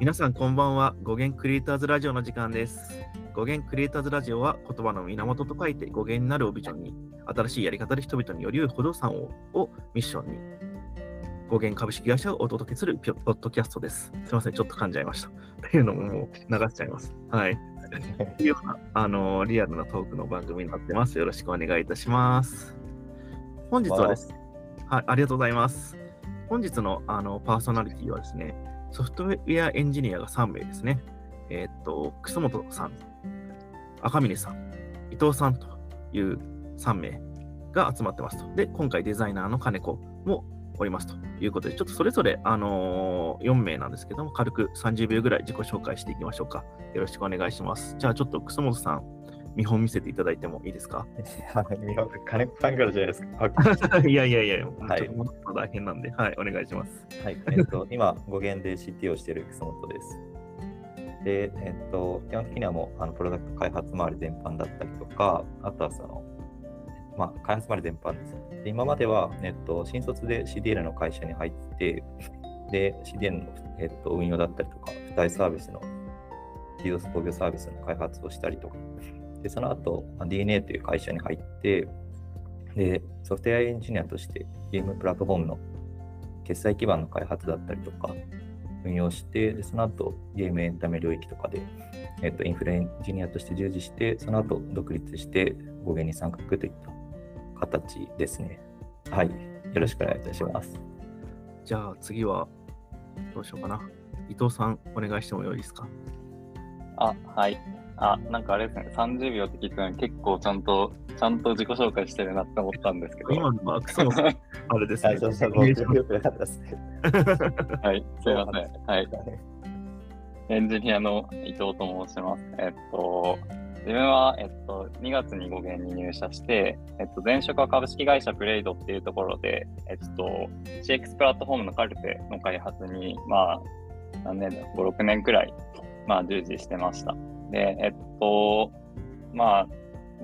皆さんこんばんは。語源クリエイターズラジオの時間です。語源クリエイターズラジオは言葉の源と書いて語源になるをビジョンに、新しいやり方で人々により良い不動産ををミッションに、語源株式会社をお届けするピョポッドキャストです。すいません、ちょっと噛んじゃいました。っていうのももう流しちゃいます。はい。というような、あのリアルなトークの番組になってます。よろしくお願いいたします。本日はですね、はい、ありがとうございます。本日のあのパーソナリティはですね、ソフトウェアエンジニアが3名ですね。えーっと、楠本さん、赤嶺さん、伊藤さんという3名が集まってますと。で、今回デザイナーの金子もおりますということで、ちょっとそれぞれ、あのー4名なんですけども、軽く30秒ぐらい自己紹介していきましょうか。よろしくお願いします。じゃあ、ちょっと楠本さん、見本見せていただいてもいいですか？はい、見よう金子さんからじゃないですか。いやいやいや、はいもっと大変なんで、はい、お願いします。はい、えっと、今、語源で CT をしている楠本です。で、えっと、基本的にはもう、あのプロダクト開発周り全般だったりとか、あとはその、まあ、開発周り全般です。で今までは、えっと、新卒で CDL の会社に入って、で、CDL の、えっと、運用だったりとか、付帯サービスの、DDoS 工業サービスの開発をしたりとか、で、その後、まあ DNA という会社に入って、で、ソフトウェアエンジニアとしてゲームプラットフォームの決済基盤の開発だったりとか、運用して、でその後、ゲームエンタメ領域とかで、えっと、インフラエンジニアとして従事して、その後、独立して、語源に参画といった形ですね。はい。よろしくお願いいたします。じゃあ次は、どうしようかな。伊藤さん、お願いしてもよいですか？あ、はい。あ、なんかあれですね、30秒って聞いたのに結構ちゃんと、ちゃんと自己紹介してるなって思ったんですけど。今のは楠本さん、あれですね。そうそう、僕よくなかったですね。はい、すいません。はい。エンジニアの伊藤と申します。えっと、自分は、えっと、2月に語源に入社して、えっと、前職は株式会社プレイドっていうところで、えっと、CX プラットフォームのカルテの開発に、まあ、何年だ、5、6年くらい、まあ、従事してました。で、えっと、まあ、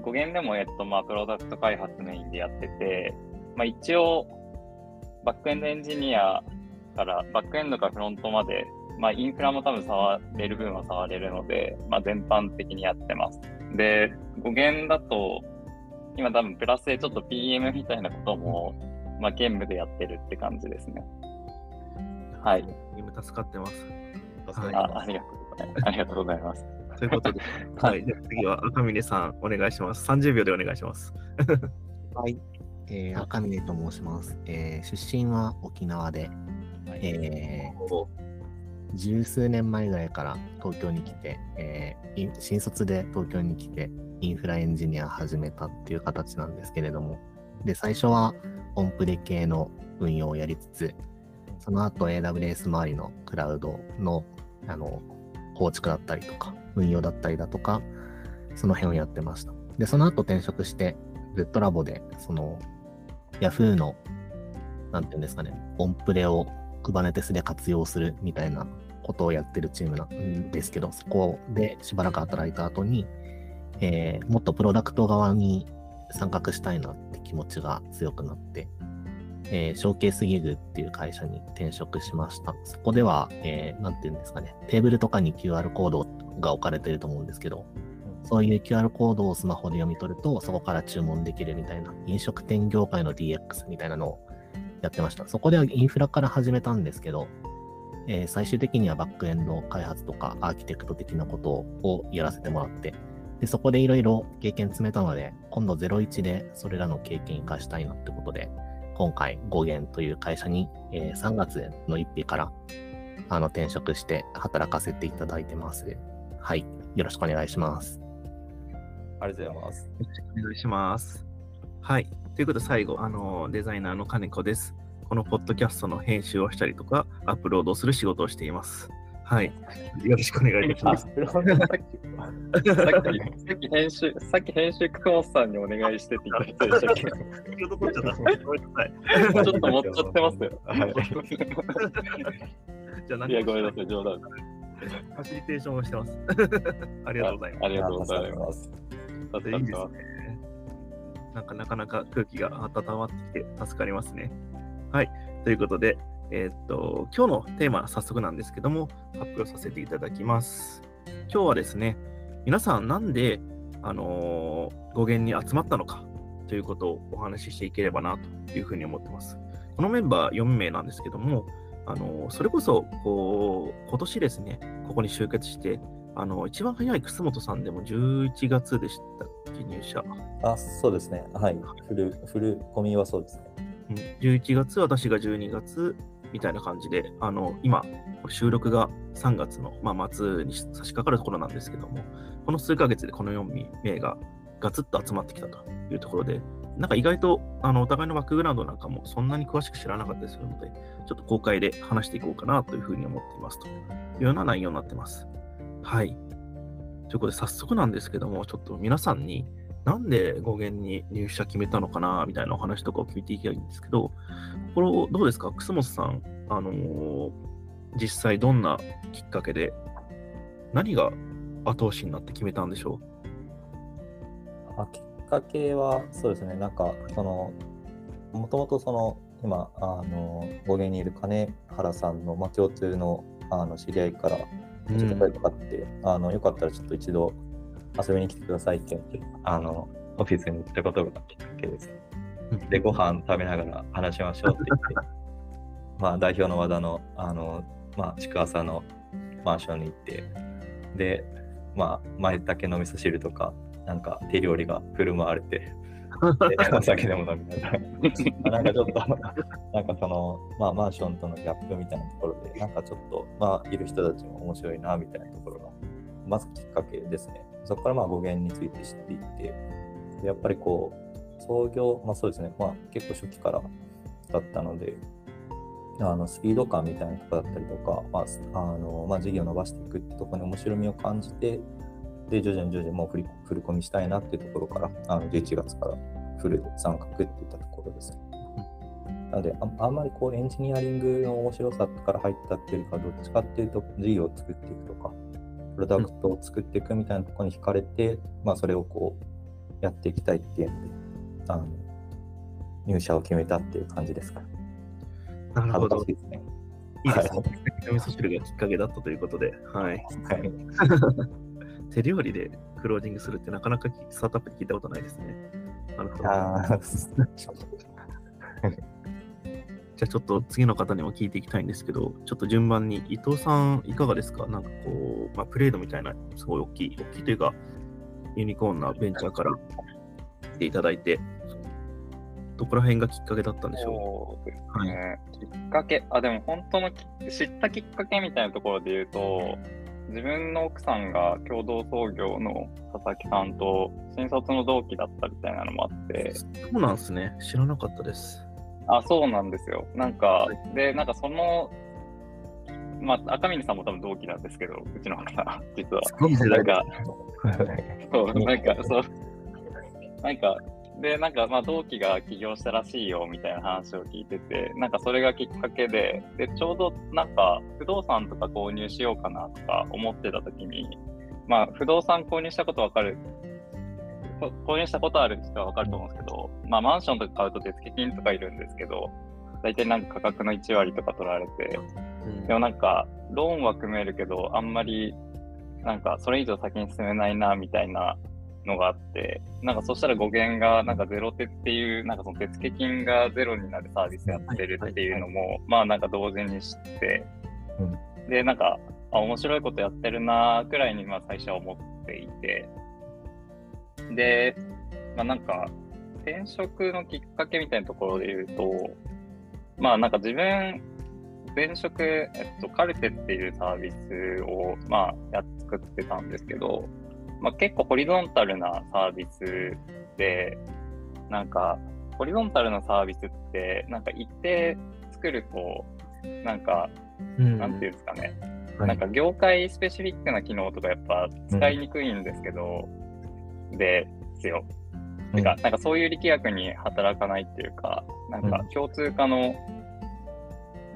語源でも、えっと、まあ、プロダクト開発メインでやってて、まあ、一応、バックエンドエンジニアから、バックエンドからフロントまで、まあ、インフラも多分触れる分は触れるので、まあ、全般的にやってます。で、語源だと、今多分プラスでちょっと PM みたいなことも、まあ、兼務でやってるって感じですね。はい。今助かってます。はいあありがとうございます。ありがとうございます。ということで、はい。じゃあ次は赤嶺さん、お願いします。30秒でお願いします。はい、えー、赤嶺と申します、えー出身は沖縄で、えー十数年前ぐらいから東京に来て、えーい新卒で東京に来てインフラエンジニア始めたっていう形なんですけれども、で、最初はオンプレ系の運用をやりつつ、その後 AWS 周りのクラウドのあの構築だったりとか、運用だったりだとか、その辺をやってました。で、その後転職して、グッドラボで、その、Yahoo の、なんていうんですかね、オンプレを Kubernetes で活用するみたいなことをやってるチームなんですけど、そこでしばらく働いた後に、えーもっとプロダクト側に参画したいなって気持ちが強くなって、えーショーケースギグっていう会社に転職しました。そこでは、えーていうんですかね、テーブルとかに QR コードが置かれてると思うんですけど、そういう QR コードをスマホで読み取ると、そこから注文できるみたいな、飲食店業界の DX みたいなのをやってました。そこではインフラから始めたんですけど、えー最終的にはバックエンド開発とかアーキテクト的なことをやらせてもらって、でそこでいろいろ経験積めたので、今度01でそれらの経験活かしたいなってことで、今回語源という会社に、えー3月の1日からあの転職して働かせていただいてます。はい。よろしくお願いします。ありがとうございます。よろしくお願いします。はい。ということで、最後、あの、デザイナーの金子です。このポッドキャストの編集をしたりとか、アップロードをする仕事をしています。はい。よろしくお願いいたしあます。、さっき、さっき編集、さっき編集、久保さんにお願いしてって言ってたでしたっどちゃったごめんなさい。けちょっと持っちゃってますよ。はいじゃあ何いや、ごめんなさい、冗談。ファシリテーションをしてます。ありがとうございます。ありがとうございます。いいですね。なんかなかなか空気が温まってきて助かりますね。はい。ということで、えーっと、今日のテーマ、早速なんですけども、発表させていただきます。今日はですね、皆さんなんで、あのー語源に集まったのかということをお話ししていければなというふうに思ってます。このメンバー4名なんですけども、あのーそれこそ、こう、今年ですね、ここに集結して、あの一番早い楠本さんでも11月でしたっけ、入社。あ、そうですね。はい。フル、フルコミはそうですね。うん11月、私が12月みたいな感じで、あの今、収録が3月の、まあ、末に差し掛かるところなんですけども、この数ヶ月でこの4名がガツッと集まってきたというところで、なんか意外とあのお互いのバックグラウンドなんかもそんなに詳しく知らなかったりするので、ちょっと公開で話していこうかなというふうに思っていますというような内容になってます。はい。ということで、早速なんですけども、ちょっと皆さんに、なんで語源に入社決めたのかなみたいなお話とかを聞いていきたいんですけど、これどうですか楠本さん、あのー実際どんなきっかけで、何が後押しになって決めたんでしょあきっかけは、そうですね。なんか、その、もともとその、今、あの、語源にいる金原さんの、まあ、共通のあの知り合いから、うちょっと声かかって、あの、よかったらちょっと一度遊びに来てくださいって言って、あの、オフィスに行ったことがきっかけです。で、ご飯食べながら話しましょうって言って、まあ、代表の和田の、あの、まあ、築浅のマンションに行って、で、まあ、前だけの味噌汁とか、なんか手料理が振る舞われて、で お酒でも飲みながら、まあなんかちょっと、なんかその、まあ、マンションとのギャップみたいなところで、なんかちょっと、まあ、いる人たちも面白いな、みたいなところが、まずきっかけですね。そこからまあ語源について知っていって、やっぱりこう、創業、まあそうですね、まあ結構初期からだったので、あのスピード感みたいなとこだったりとか、まああのまあ、事業を伸ばしていくってところに面白みを感じて、で、徐々に徐々にもう振り振り込みしたいなっていうところから、あの11月からフルで参画っていったところです。なのであ、あんまりこうエンジニアリングの面白さから入ったっていうか、どっちかっていうと事業を作っていくとか、プロダクトを作っていくみたいなところに惹かれて、まあそれをこうやっていきたいっていうので、あの入社を決めたっていう感じですか。うなるほど。いですね。いいですねは。味噌汁がきっかけだったということで、はい。はい。手料理でクロージングするってなかなかスタートアップで聞いたことないですね。なるほど。じゃあちょっと次の方にも聞いていきたいんですけど、ちょっと順番に伊藤さんいかがですか？なんかこう、まあ、プレードみたいなすごい大きい、大きいというか、ユニコーンなベンチャーから来ていただいて、どこら辺がきっかけだったんでしょそうですうはい。ね。きっかけ、あ、でも本当のき知ったきっかけみたいなところで言うと、自分の奥さんが共同創業の佐々木さんと新卒の同期だったみたいなのもあって、そうなんですね。知らなかったです。あ、そうなんですよ。なんか、で、なんかその、まあ、赤嶺さんも多分同期なんですけど、うちの方、実は。なんか、そう、なんか、そう、なんか、で、なんか、まあ、同期が起業したらしいよ、みたいな話を聞いてて、なんか、それがきっかけで、で、ちょうど、なんか、不動産とか購入しようかなとか思ってた時に、まあ、不動産購入したことわかる、こ購入したことある人はわかると思うんですけど、まあ、マンションとか買うと手付金とかいるんですけど、大体なんか価格の1割とか取られて、でもなんか、ローンは組めるけど、あんまり、なんか、それ以上先に進めないな、みたいなのがあって、なんか、そしたら語源が、なんか、ゼロ手っていう、なんか、その手付金がゼロになるサービスやってるっていうのも、まあ、なんか、同時に知って、で、なんか、あ、面白いことやってるな、くらいに、まあ、最初は思っていて、で、まあ、なんか、転職のきっかけみたいなところで言うと、まあ、なんか自分、前職、えっと、カルテっていうサービスを、まあ、やっ作ってたんですけど、まあ、結構ホリゾンタルなサービスで、なんか、ホリゾンタルなサービスって、なんか一定作ると、なんか、うん。なんていうんですかね、はい。なんか業界スペシフィックな機能とかやっぱ使いにくいんですけど、ですよ。てか、なんかそういう力学に働かないっていうか、なんか共通化の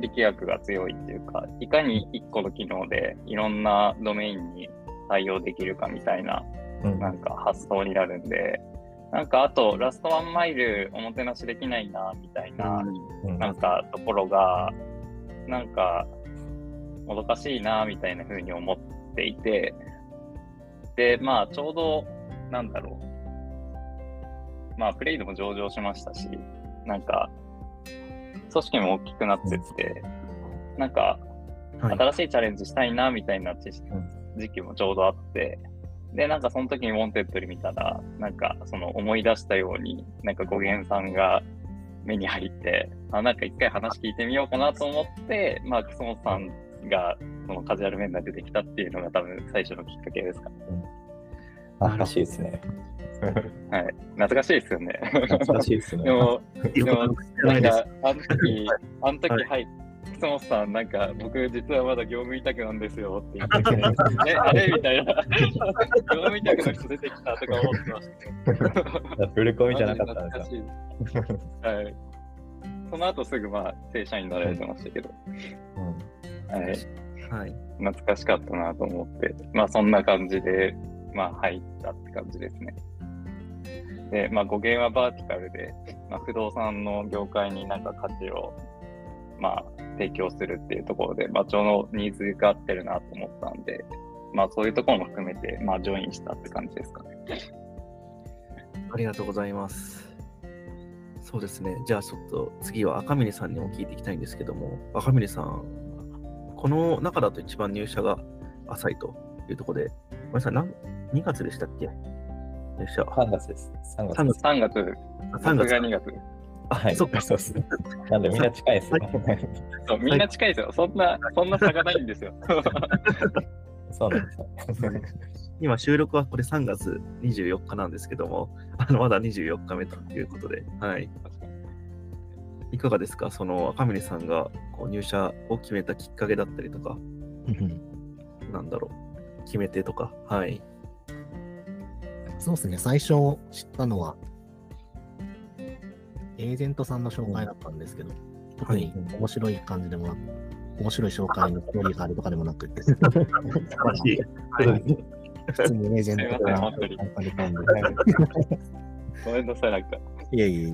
力学が強いっていうか、いかに一個の機能でいろんなドメインに対応できるかみたいな、うん。なんか発想になるんで、なんかあとラストワンマイルおもてなしできないな、みたいな、うん。なんかところが、なんか、もどかしいな、みたいな風に思っていて、で、まあ、ちょうど、なんだろう。まあ、プレイドも上場しましたし、なんか、組織も大きくなってって、なんか、はい。新しいチャレンジしたいな、みたいな時期もちょうどあって、で、なんかその時にウォンテッドで見たら、なんかその思い出したように、なんか GOGEN さんが目に入って、あ、なんか一回話聞いてみようかなと思って、まあ、クソモさんがそのカジュアル面談出てきたっていうのが多分最初のきっかけですか。懐かしいですね。はい。懐かしいですよね。懐かしいですね。でも、ででもなんか、あの時、あの時、はいはい、楠本さん、なんか、僕、実はまだ業務委託なんですよって言ってて、え、あれ？みたいな、業務委託の人出てきたとか思ってました。フルコミじゃなかったんマです。はい。その後すぐ、まあ、正社員になられてましたけど、うんはい。はい。懐かしかったなと思って、まあ、そんな感じで、まあ、入ったって感じですね。で、まあ、語源はバーティカルで、まあ、不動産の業界になんか価値を、まあ、提供するっていうところで、場長のニーズが合ってるなと思ったんで、まあ、そういうところも含めて、まあ、ジョインしたって感じですかね。ありがとうございます。そうですね。じゃあちょっと次は赤嶺さんにも聞いていきたいんですけども、赤嶺さん、この中だと一番入社が浅いというところで、ごめんなさい、2月でしたっけ？入社。3月です。3月3です。3月、3僕月が2月。はい。そっかそうです。なんでみんな近いですね。そう、みんな近いですよ。そんな、そんな差がないんですよ。そうなんですよ。今収録はこれ3月24日なんですけども、あのまだ24日目ということで、はい。いかがですか？その赤嶺さんがこう入社を決めたきっかけだったりとか、なんだろう、決め手とか、はい。そうですね、最初知ったのは、エージェントさんの紹介だったんですけど、特に面白い感じでもなく、面白い紹介のストーリーがあるとかでもなくて、素晴らしい。普通にエージェントが紹介されたんで、ごめんなさい、なんか。いえいえいえ。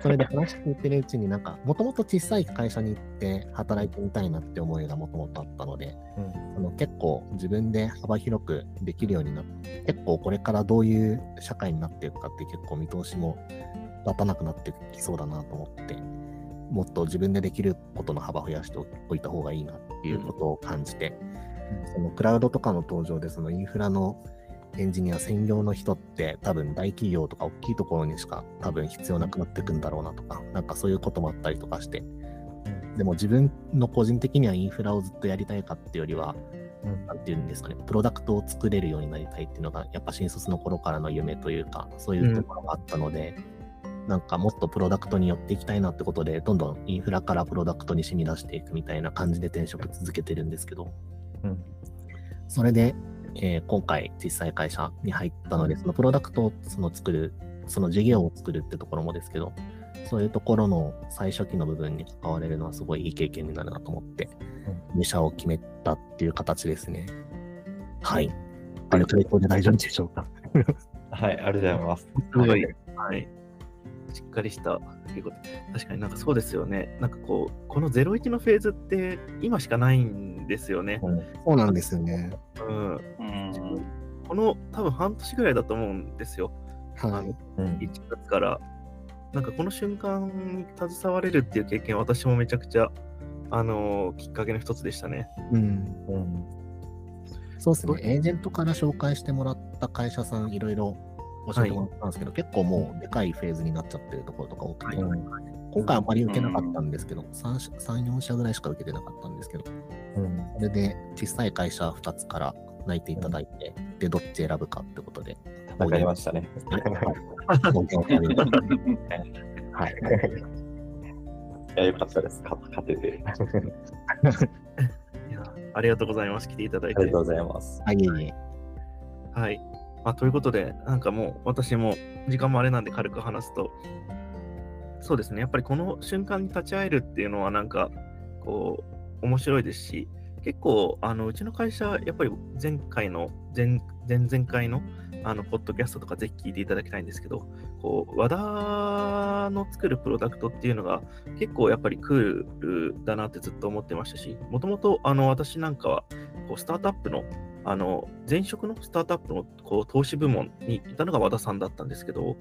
それで話聞いてるうちになんか、もともと小さい会社に行って働いてみたいなって思いがもともとあったので、その結構自分で幅広くできるようになって、結構これからどういう社会になっていくかって結構見通しも立たなくなってきそうだなと思って、もっと自分でできることの幅を増やしておいた方がいいなっていうことを感じて、そのクラウドとかの登場でそのインフラのエンジニア専業の人って多分大企業とか大きいところにしか多分必要なくなっていくんだろうなとか、なんかそういうこともあったりとかして、でも自分の個人的にはインフラをずっとやりたいかっていうよりは、うん。なんていうんですかね、プロダクトを作れるようになりたいっていうのが、やっぱ新卒の頃からの夢というか、そういうところがあったので、なんかもっとプロダクトに寄っていきたいなってことで、どんどんインフラからプロダクトに染み出していくみたいな感じで転職続けてるんですけど、うん。それで、えー今回実際会社に入ったので、そのプロダクトをその作る、その事業を作るってところもですけど、そういうところの最初期の部分に関われるのはすごいいい経験になるなと思って、入社を決めたっていう形ですね。はい。ある回答で大丈夫でしょうか？はい、ありがとうございます。すごい、はい。しっかりしたいうこと。確かになんかそうですよね。なんかこう、この01のフェーズって今しかないんですよね。うんそうなんですよね。うん。うん。この多分半年ぐらいだと思うんですよ。はい。うん1月から。なんかこの瞬間に携われるっていう経験、私もめちゃくちゃ、あのーきっかけの一つでしたね。うん。うんそうですね。エージェントから紹介してもらった会社さん、いろいろ教えてもらったんですけど、結構もうでかいフェーズになっちゃってるところとか多くて、うん今回あんまり受けなかったんですけど、3, 社3、4社ぐらいしか受けてなかったんですけど、うんそれで小さい会社2つから内定いただいて、で、どっち選ぶかってことで、戦いましたね。はい。いや、よかったです。勝勝てて。いやありがとうございます。来ていただいて。ありがとうございます。あ、い。はい。まあ、ということで、なんかもう私も時間もあれなんで軽く話すと、そうですね、やっぱりこの瞬間に立ち会えるっていうのはなんか、こう、面白いですし、結構、あのうちの会社、やっぱり前回の、前前々回のあの、ポッドキャストとかぜひ聞いていただきたいんですけど、こう、和田の作るプロダクトっていうのが結構やっぱりクールだなってずっと思ってましたし、もともとあの私なんかはこうスタートアップのあの前職のスタートアップのこう投資部門にいたのが和田さんだったんですけど、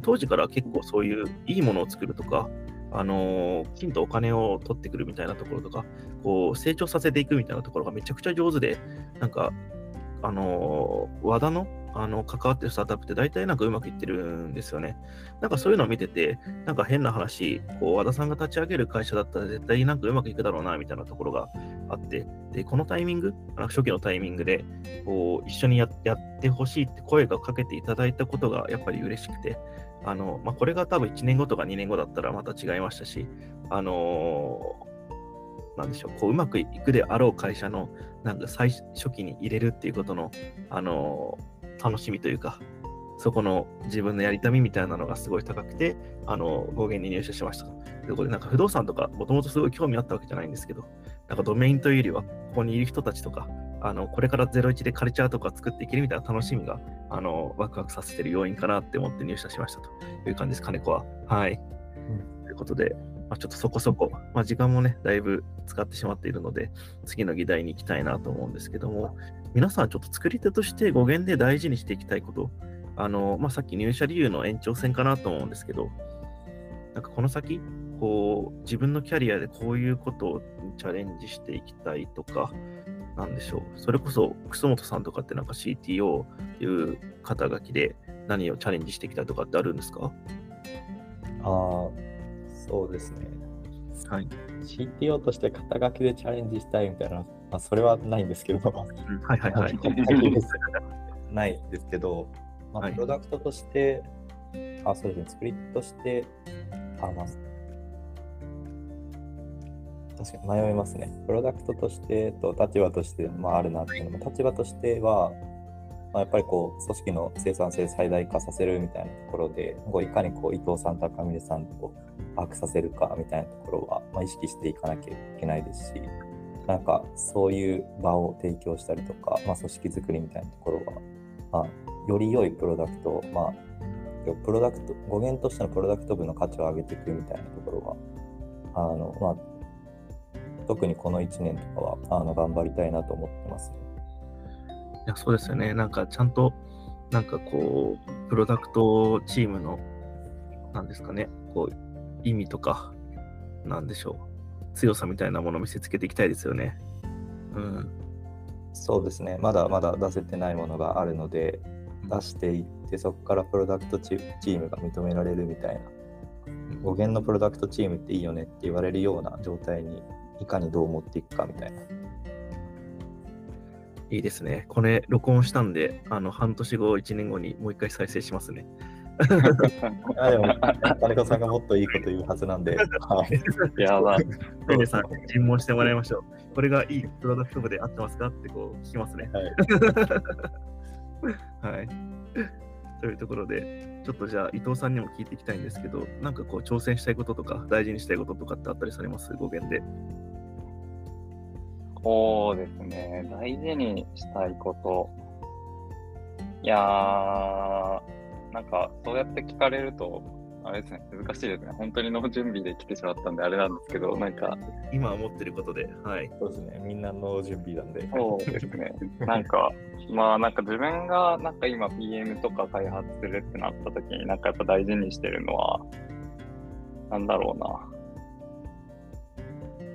当時から結構そういういいものを作るとか、あのきちんとお金を取ってくるみたいなところとか、こう成長させていくみたいなところがめちゃくちゃ上手で、なんか、あの和田のあの関わってるスタートアップって大体なんかうまくいってるんですよね。なんかそういうのを見てて、なんか変な話、こう和田さんが立ち上げる会社だったら絶対なんかうまくいくだろうなみたいなところがあって、で、このタイミング、あ初期のタイミングで、こう一緒にややってほしいって声がかけていただいたことがやっぱり嬉しくて、あのまあ、これが多分1年後とか2年後だったらまた違いましたし、あのー、なんでしょう、こううまくいくであろう会社のなんか最初期に入れるっていうことの、あのー楽しみというか、そこの自分のやりたみみたいなのがすごい高くて、あの、語源に入社しました。で、これなんか不動産とか、もともとすごい興味あったわけじゃないんですけど、なんかドメインというよりは、ここにいる人たちとか、あの、これから01でカルチャーとか作っていけるみたいな楽しみが、あの、ワクワクさせてる要因かなって思って入社しましたという感じです、金子は。はい。うん、ということで、まあ、ちょっとそこそこ、まあ、時間もね、だいぶ使ってしまっているので、次の議題に行きたいなと思うんですけども、皆さんちょっと作り手として語源で大事にしていきたいこと、あの、まあ、さっき入社理由の延長線かなと思うんですけど、なんかこの先、こう、自分のキャリアでこういうことをチャレンジしていきたいとか、なんでしょう。それこそ、楠本さんとかってなんか CTO という肩書きで何をチャレンジしていきたいとかってあるんですか？ああ、そうですね。はい。CTO として肩書きでチャレンジしたいみたいな、まあ、それはないんですけど、はいはいはい。ないですけど、まあ、プロダクトとして、はい、あ、そうですね、作りとして、あ、まあ、確かに迷いますね。プロダクトとしてと立場として、まあ、あるなっていうのも、立場としては、まあ、やっぱりこう組織の生産性最大化させるみたいなところでこういかにこう伊藤さんと赤嶺さんと把握させるかみたいなところは、まあ、意識していかなきゃいけないですしなんかそういう場を提供したりとか、まあ、組織づくりみたいなところは、まあ、より良いプロダクトまあプロダクト語源としてのプロダクト部の価値を上げていくみたいなところはあの、まあ、特にこの1年とかはあの頑張りたいなと思ってます。いや、そうですよね。なんかちゃんと、なんかこう、プロダクトチームの、なんですかね、こう、意味とか、なんでしょう、強さみたいなものを見せつけていきたいですよね。うん。そうですね。まだまだ出せてないものがあるので、出していって、そこからプロダクトチームが認められるみたいな、語源のプロダクトチームっていいよねって言われるような状態にいかにどう持っていくかみたいな。いいですね。これ、録音したんで、あの半年後、1年後にもう一回再生しますね。あでも、金子さんがもっといいこと言うはずなんで。やば。ペネさん、尋問してもらいましょう。これがいいプロダクト部で合ってますかってこう聞きますね。はい。はい、というところで、ちょっとじゃあ伊藤さんにも聞いていきたいんですけど、なんかこう挑戦したいこととか、大事にしたいこととかってあったりされます？語源で。そうですね。大事にしたいこと。いやー、なんか、そうやって聞かれると、あれですね、難しいですね。本当にの準備で来てしまったんで、あれなんですけど、なんか。今思ってることで、はい。そうですね、みんなの準備なんで。そうですね。なんか、まあ、なんか自分が、なんか今 PM とか開発するってなった時に、なんかやっぱ大事にしてるのは、なんだろうな。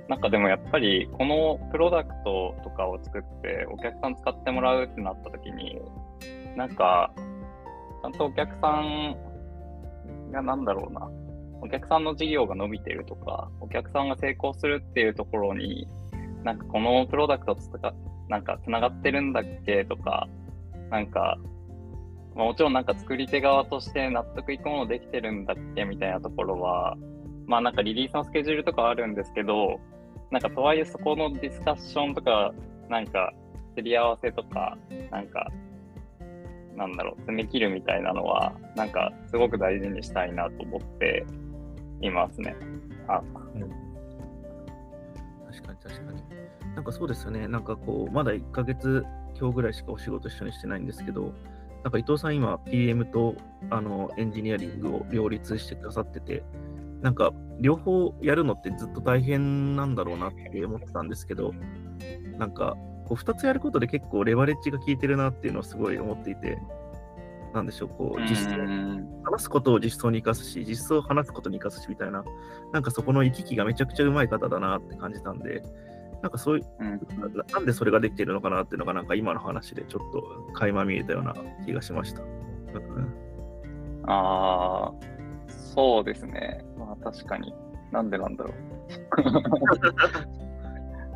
なんかでもやっぱりこのプロダクトとかを作ってお客さん使ってもらうってなった時になんかちゃんとお客さんがなんだろうな。お客さんの事業が伸びてるとかお客さんが成功するっていうところになんかこのプロダクトつかなんかつながってるんだっけとかなんかま、もちろんなんか作り手側として納得いくものできてるんだっけみたいなところは、まあなんかリリースのスケジュールとかあるんですけど、なんかとはいえそこのディスカッションとか、なんか、すり合わせとか、なんか、なんだろう、詰め切るみたいなのは、なんか、すごく大事にしたいなと思っていますね。あ、うん、確かに確かに。なんかそうですよね。なんかこう、まだ1ヶ月今日ぐらいしかお仕事一緒にしてないんですけど、なんか伊藤さん今 PM とあのエンジニアリングを両立してくださってて、なんか両方やるのってずっと大変なんだろうなって思ってたんですけど、なんかこう2つやることで結構レバレッジが効いてるなっていうのをすごい思っていて、なんでしょう、こう実装、話すことを実装に生かすし、実装を話すことに生かすしみたいな、なんかそこの行き来がめちゃくちゃうまい方だなって感じたんで、なんかそういう、うん、なんでそれができてるのかなっていうのが、なんか今の話でちょっと垣間見えたような気がしました。ああ、そうですね。まあ確かに。なんでなんだろう。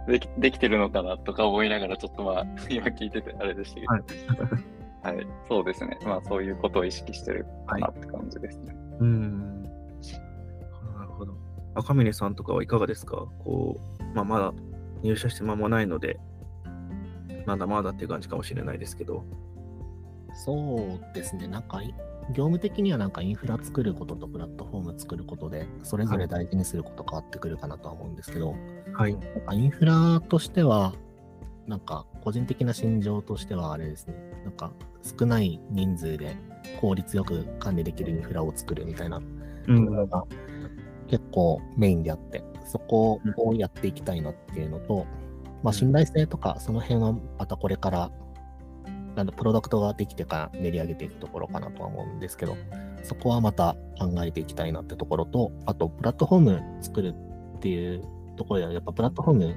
できできてるのかなとか思いながら、ちょっとまあ、今聞いててあれでしたけど。はい、はい、そうですね。まあそういうことを意識してるかなって感じですね。はい、うん。なるほど。赤嶺さんとかはいかがですか？こう、まあまだ入社して間もないので、まだまだっていう感じかもしれないですけど。そうですね、なんか、業務的にはなんかインフラ作ることとプラットフォーム作ることで、それぞれ大事にすること変わってくるかなとは思うんですけど、はい。なんかインフラとしては、なんか個人的な心情としてはあれですね、なんか少ない人数で効率よく管理できるインフラを作るみたいなところが結構メインであって、そこをやっていきたいなっていうのと、まあ、信頼性とか、その辺はまたこれから、あのプロダクトができてから練り上げていくところかなとは思うんですけど、そこはまた考えていきたいなってところと、あと、プラットフォーム作るっていうところでは、やっぱプラットフォーム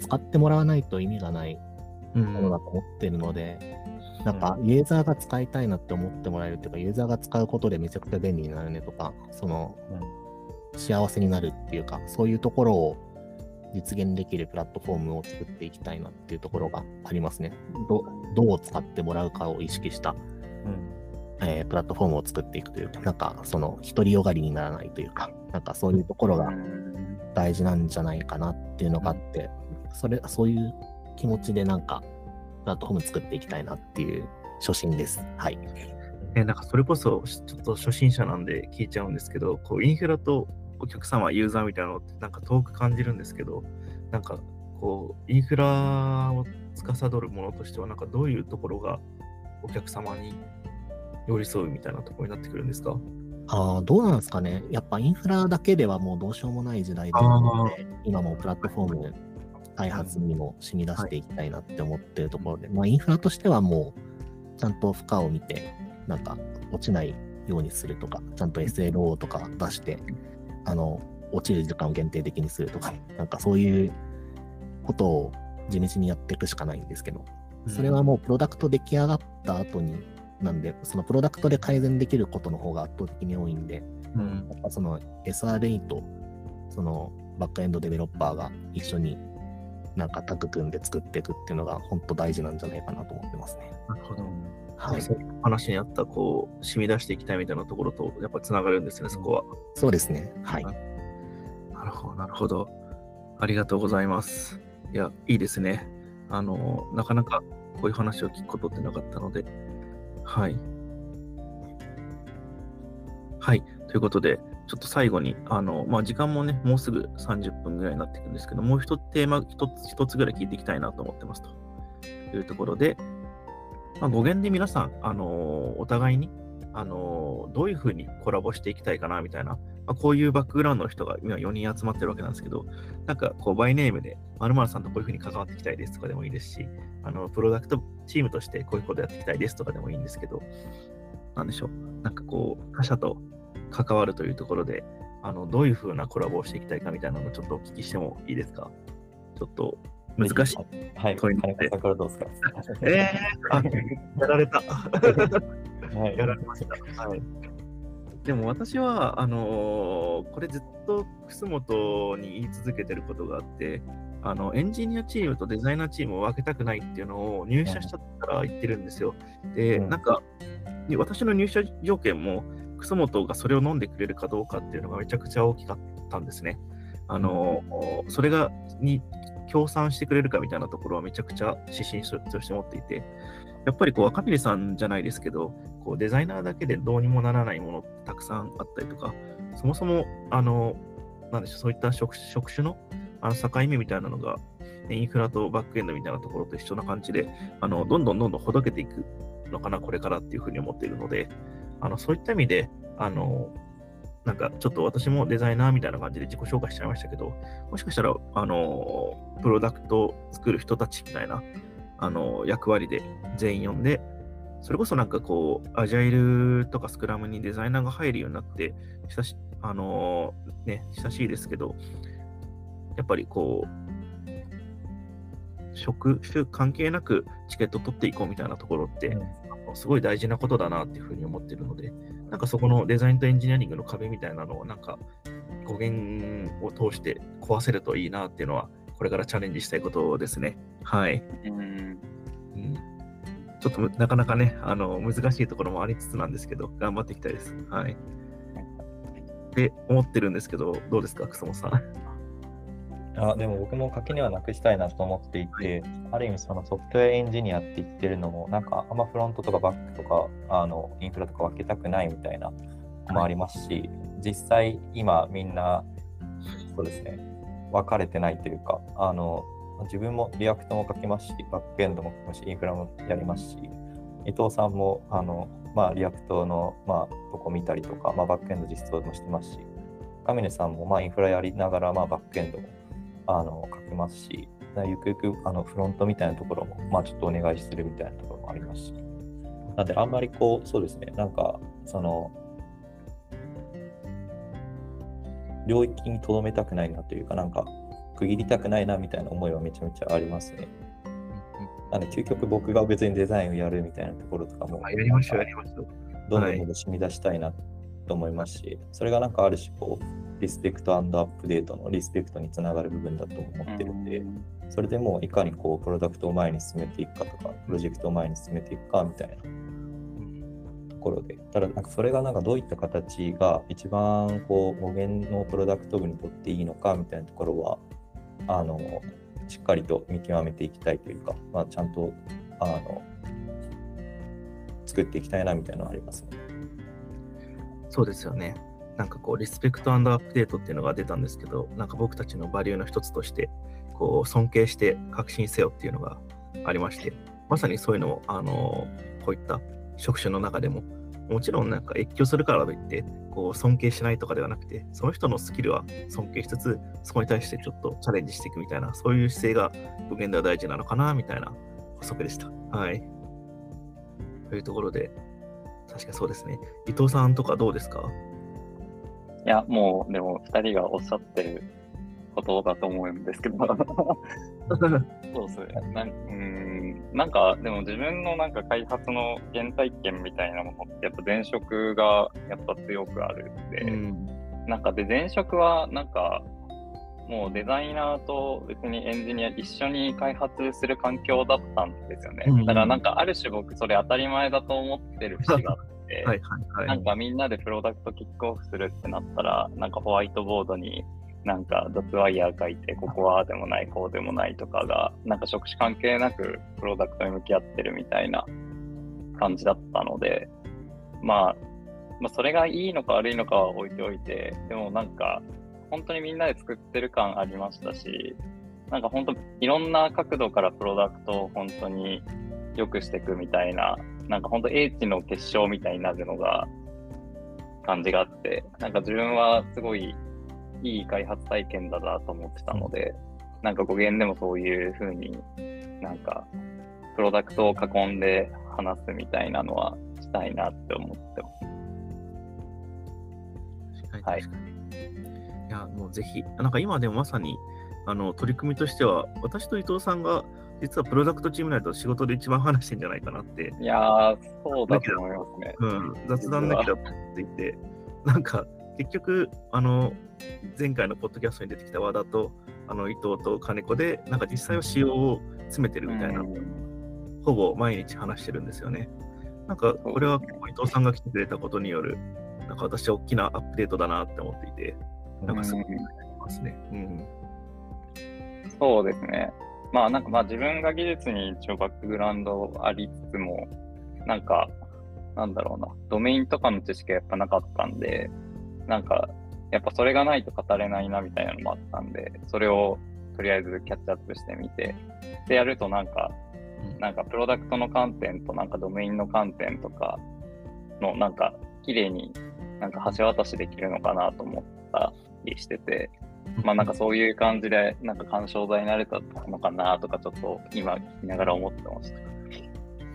使ってもらわないと意味がないものだと思ってるので、うん、なん。か、ユーザーが使いたいなって思ってもらえるっていうか、ユーザーが使うことでめちゃくちゃ便利になるねとか、その、うん。幸せになるっていうか、そういうところを実現できるプラットフォームを作っていきたいなっていうところがありますね。どどう使ってもらうかを意識した、うん。えー、プラットフォームを作っていくというか、なんかその独りよがりにならないというか、なんかそういうところが大事なんじゃないかなっていうのがあって、それそういう気持ちでなんかプラットフォーム作っていきたいなっていう初心です。はい。えなんかそれこそちょっと初心者なんで聞いちゃうんですけど、こうインフラとお客様、ユーザーみたいなのってなんか遠く感じるんですけど、なんかこう、インフラを司るものとしては、なんかどういうところがお客様に寄り添うみたいなところになってくるんですか？あどうなんですかね。やっぱインフラだけではもうどうしようもない時代で、今もプラットフォーム開発にも染み出していきたいなって思ってるところで、はい、まあインフラとしてはもうちゃんと負荷を見て、なんか落ちないようにするとか、ちゃんと SLO とか出して、あの、落ちる時間を限定的にするとか、なんかそういうことを地道にやっていくしかないんですけど、それはもうプロダクト出来上がった後に、なんで、そのプロダクトで改善できることの方が圧倒的に多いんで、うん、やっぱその SRE とそのバックエンドデベロッパーが一緒になんかタッグ組んで作っていくっていうのが本当大事なんじゃないかなと思ってますね。なるほど。はい、話にあったこう染み出していきたいみたいなところとやっぱつながるんですね、そこは。そうですね。はい。なるほど、なるほど。ありがとうございます。いや、いいですね。あの、なかなかこういう話を聞くことってなかったので、はい。はい。ということで、ちょっと最後に、あの、まあ、時間もね、もうすぐ30分ぐらいになっていくんですけど、もう一テーマ、一つ、一つぐらい聞いていきたいなと思ってますというところで、まあ、語源で皆さん、あの、お互いに、あのー、どういうふうにコラボしていきたいかなみたいな、まあ、こういうバックグラウンドの人が今4人集まってるわけなんですけど、なんかこうバイネームで、まるさんとこういうふうに関わっていきたいですとかでもいいですし、あのプロダクトチームとしてこういうことやっていきたいですとかでもいいんですけど、なんでしょう、なんかこう、他者と関わるというところで、あのどういうふうなコラボをしていきたいかみたいなのをちょっとお聞きしてもいいですか？ちょっと難しい。はい、金子さんからどうですか？えー、あ、やられた。はい、やられました。はい。でも私は、あのー、これずっと楠本に言い続けてることがあって、あのエンジニアチームとデザイナーチームを分けたくないっていうのを入社したから言ってるんですよ。で、なんか、私の入社条件も、楠本がそれを飲んでくれるかどうかっていうのがめちゃくちゃ大きかったんですね。あのそれがに協賛してくれるかみたいなところはめちゃくちゃ指針として持っていて、やっぱりこう赤嶺さんじゃないですけど、こうデザイナーだけでどうにもならないものたくさんあったりとか、そもそも、あの、なんでしょう、そういった職職種のあの境目みたいなのが、インフラとバックエンドみたいなところと一緒な感じで、あのどんどんどんどんほどけていくのかな、これからっていうふうに思っているので、あのそういった意味で、あのなんかちょっと私もデザイナーみたいな感じで自己紹介しちゃいましたけど、もしかしたら、あの、プロダクトを作る人たちみたいな、あの、役割で全員呼んで、それこそなんかこう、アジャイルとかスクラムにデザイナーが入るようになって、親しあのね、親しいですけど、やっぱりこう、職種関係なくチケット取っていこうみたいなところって、すごい大事なことだなっていうふうに思ってるので、なんかそこのデザインとエンジニアリングの壁みたいなのをなんか語源を通して壊せるといいなっていうのは、これからチャレンジしたいことですね。はい。うんうんちょっとむなかなかね、あの難しいところもありつつなんですけど、頑張っていきたいです。はい。って思ってるんですけど、どうですか、楠本さん？あでも僕も垣根はなくしたいなと思っていて、ある意味そのソフトウェアエンジニアって言ってるのも、なんかあんまフロントとかバックとかあのインフラとか分けたくないみたいなのもありますし、実際今みんなそうですね、分かれてないというか、あの自分も React も書きますし、バックエンドも書きますし、インフラもやりますし、伊藤さんもあの、まあ、 React の、まあ、とこ見たりとか、まあ、バックエンド実装もしてますし、上根さんも、まあ、インフラやりながら、まあ、バックエンドもあの書きますし、ゆくゆくあのフロントみたいなところも、まあ、ちょっとお願いするみたいなところもありますし、なんで、あんまりこう、そうですね、なんか、その、領域にとどめたくないなというか、なんか、区切りたくないなみたいな思いはめちゃめちゃありますね。なんで、究極僕が別にデザインをやるみたいなところとかも、あやりましょう、やりましょう。どんどんどんどん染み出したいなと思いますし、それがなんかある種こう、リスペクトアップデートのリスペクトにつながる部分だと思ってるんで、それでもういかにこう、プロダクトを前に進めていくかとか、プロジェクトを前に進めていくかみたいなところで、ただなんかそれがなんかどういった形が一番こう、語源のプロダクト部にとっていいのかみたいなところは、あの、しっかりと見極めていきたいというか、まあ、ちゃんと、あの、作っていきたいなみたいなのはありますね。そうですよね。なんかこう、リスペクトアップデートっていうのが出たんですけど、なんか僕たちのバリューの一つとして、こう、尊敬して革新せよっていうのがありまして、まさにそういうのを、あの、こういった職種の中でも、もちろんなんか越境するからといって、こう、尊敬しないとかではなくて、その人のスキルは尊敬しつつ、そこに対してちょっとチャレンジしていくみたいな、そういう姿勢が無限では大事なのかな、みたいな補足でした。はい。というところで、確かそうですね。伊藤さんとかどうですか？いや、もう、でも、二人がおっしゃってることだと思うんですけど、そうですね。なんうんなんか、でも自分のなんか開発の原体験みたいなものって、やっぱ前職がやっぱ強くあるんで、うんなんかで、前職はなんか、もうデザイナーと別にエンジニア一緒に開発する環境だったんですよね。うんだからなんかある種僕それ当たり前だと思ってる節があって、はい。ないんかみんなでプロダクトキックオフするってなったら、なんかホワイトボードになんかドットワイヤー書いて、ここはでもない、こうでもないとかが、なんか職種関係なくプロダクトに向き合ってるみたいな感じだったので、まあ、まあ、それがいいのか悪いのかは置いておいて、でもなんか、本当にみんなで作ってる感ありましたし、なんか本当、いろんな角度からプロダクトを本当に良くしていくみたいな、なんか本当英知の結晶みたいになるのが感じがあって、なんか自分はすごいいい開発体験だなと思ってたので、なんか語源でもそういう風になんかプロダクトを囲んで話すみたいなのはしたいなって思ってます。はい。いや、もうぜひ、なんか今でもまさに、あの、取り組みとしては、私と伊藤さんが、実はプロダクトチーム内と仕事で一番話してんじゃないかなって、いやー、そうだと思いますね。うん、雑談だけだって言って、なんか、結局、あの、前回のポッドキャストに出てきた和田と、あの、伊藤と金子で、なんか実際は仕様を詰めてるみたいな、うんほぼ毎日話してるんですよね。なんか、これは伊藤さんが来てくれたことによる、なんか私は大きなアップデートだなって思っていて、なんかすごくますね。うん。そうですね。まあなんかまあ自分が技術に一応バックグラウンドありつつも、なんか、なんだろうな、ドメインとかの知識がやっぱなかったんで、なんか、やっぱそれがないと語れないなみたいなのもあったんで、それをとりあえずキャッチアップしてみて、でやるとなんか、なんかプロダクトの観点となんかドメインの観点とかのなんか綺麗になんか橋渡しできるのかなと思ったりしてて、まあなんかそういう感じでなんか干渉剤になれたのかなとかちょっと今聞きながら思ってました。い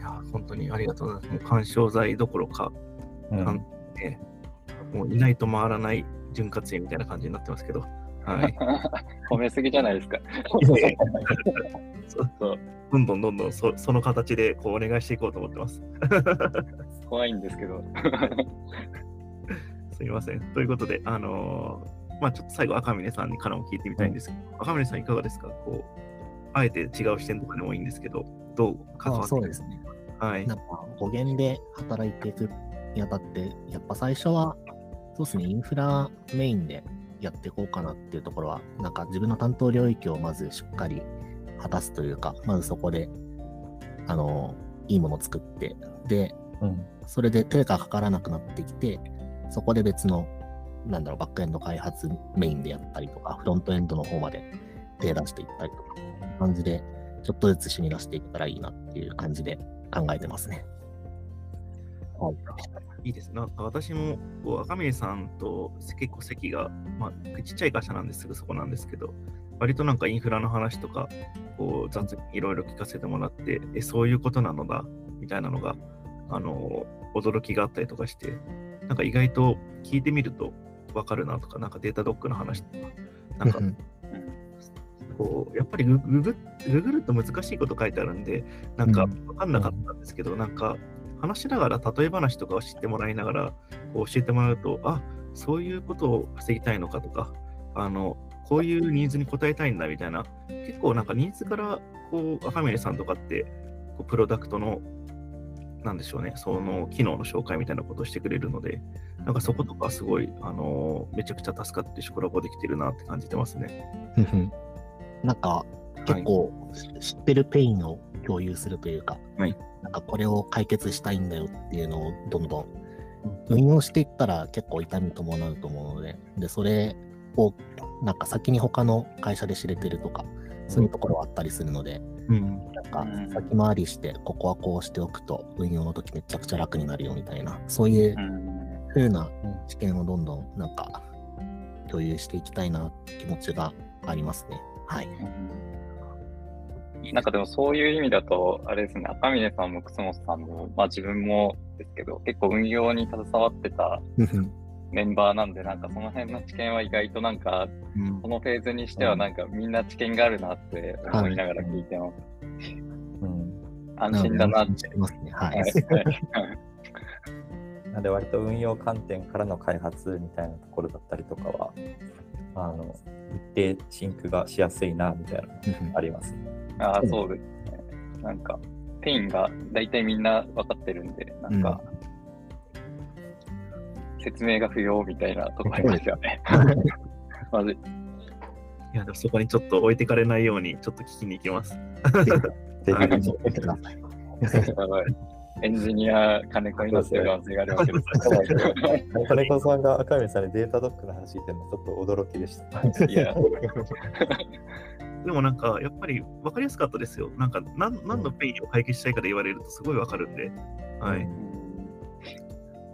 や、本当にありがとうございます。もう干渉剤どころか、うんなんねもういないと回らない潤滑油みたいな感じになってますけど、はい。褒めすぎじゃないですか。そうそうどんどんどんどんそその形でこうお願いしていこうと思ってます。怖いんですけど。すみません。ということで、あのーまあちょっと最後、赤嶺さんにからも聞いてみたいんですけど、赤嶺さんいかがですか？こう、あえて違う視点とかでもいいんですけど、どう関わあってそうですね。はいなん。か語源で働いていくにあたって、やっぱ最初は、そうですね、インフラメインでやっていこうかなっていうところは、なんか自分の担当領域をまずしっかり果たすというか、まずそこで、あの、いいものを作って、で、うんそれで手がかからなくなってきて、そこで別の、なんだろう、バックエンド開発メインでやったりとか、フロントエンドの方まで手出していったりとか、感じで、ちょっとずつ染み出していけたらいいなっていう感じで考えてますね。はい。いいですね。なんか私もこう赤嶺さんと結構席が、まあ、ちっちゃい会社なんですぐそこなんですけど、割となんかインフラの話とか、こう雑にいろいろ聞かせてもらって、え、そういうことなのだみたいなのが、あの、驚きがあったりとかして、なんか意外と聞いてみると分かるなとか、なんかデータドックの話とか、なんかうんこうやっぱりグググググると難しいこと書いてあるんで、なんかうん分かんなかったんですけど、なんか話しながら、例え話とかを知ってもらいながら、こう教えてもらうと、あそういうことを防ぎたいのかとか、あのこういうニーズに応えたいんだみたいな、結構なんかニーズから、こう、赤嶺さんとかって、こうプロダクトの、なんでしょうね、その機能の紹介みたいなことをしてくれるので、なんかそことかすごい、あのめちゃくちゃ助かって、コラボできてるなって感じてますね。なんか、結構、知ってるペインを共有するというか、はい。なんかこれを解決したいんだよっていうのをどんどん運用していったら結構痛み伴うと思うので、で、それをなんか先に他の会社で知れてるとか、そういうところはあったりするので、うん。なんかうん。先回りして、ここはこうしておくと運用の時めちゃくちゃ楽になるよみたいな、そういううん。風な知見をどんどんなんか共有していきたいなって気持ちがありますね。はい。なんかでもそういう意味だと、あれですね、赤嶺さんも楠本さんも、まあ自分もですけど、結構運用に携わってたメンバーなんで、なんかその辺の知見は意外となんか、うんこのフェーズにしてはなんかみんな知見があるなって思いながら聞いてます。うん安心だなって。してますね。ははいい。なんで割と運用観点からの開発みたいなところだったりとかは、あの、一定シンクがしやすいなみたいなのあります。ああ、そうですね。なんか、ペインが大体みんな分かってるんで、なんか、説明が不要みたいなとこありますよね。まずい。いや、でもそこにちょっと置いてかれないように、ちょっと聞きに行きます。ぜひ、はい、見てください。やばいエンジニア金子になってる可能性があるわけです。金子さんが赤嶺さんに Datadog の話っていうのはちょっと驚きでした。いや、でもなんか、やっぱり分かりやすかったですよ。なんか、何何のペインを解決したいかで言われるとすごい分かるんで、はい。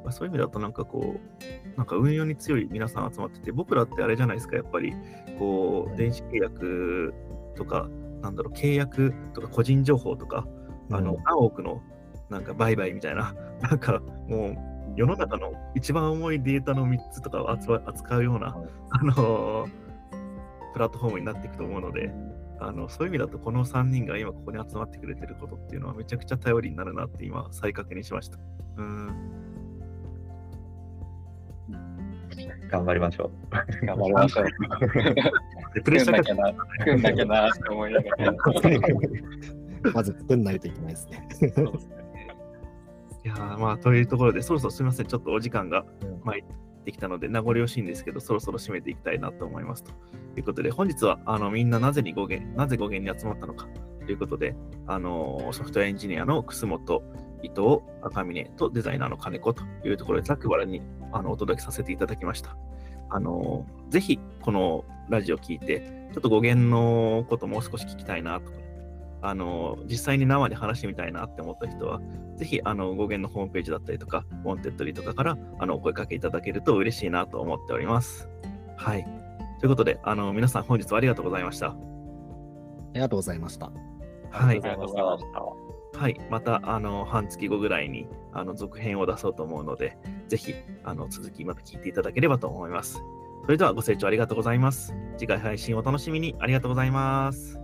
まあ、そういう意味だとなんかこう、なんか運用に強い皆さん集まってて、僕らってあれじゃないですか、やっぱり、こう、電子契約とか、なんだろう、契約とか個人情報とか、あの、うん何億のなんか売買みたいな、なんかもう、世の中の一番重いデータの3つとかを扱扱うような、あのプラットフォームになっていくと思うので、あのそういう意味だとこの3人が今ここに集まってくれてることっていうのはめちゃくちゃ頼りになるなって今再確認しました。うん。頑張りましょ 頑張りましょう。でプレッシャーか作んなきゃな、作んなきゃなって思いながら。まず作んないといけないですね。いやーまあというところでそろそろすみませんちょっとお時間がう。うんまあできたので名残惜しいんですけどそろそろ締めていきたいなと思いますと。いうことで本日はあのみんななぜに語源なぜ語源に集まったのか。ということであのソフトウェアエンジニアの楠本伊藤赤嶺とデザイナーの金子というところでざっくばらんにあのお届けさせていただきました。あのぜひこのラジオ聞いてちょっと GOGENのこともう少し聞きたいなとかあの実際に生で話してみたいなって思った人は、ぜひあの GOGENのホームページだったりとか、 Wantedly とかからあのお声かけいただけると嬉しいなと思っております。はい。ということで、あの皆さん本日はありがとうございました。ありがとうございました。はいありがとうございました。はい、またあの半月後ぐらいにあの続編を出そうと思うので、ぜひあの続きまた聞いていただければと思います。それではご清聴ありがとうございます。次回配信をお楽しみにありがとうございます。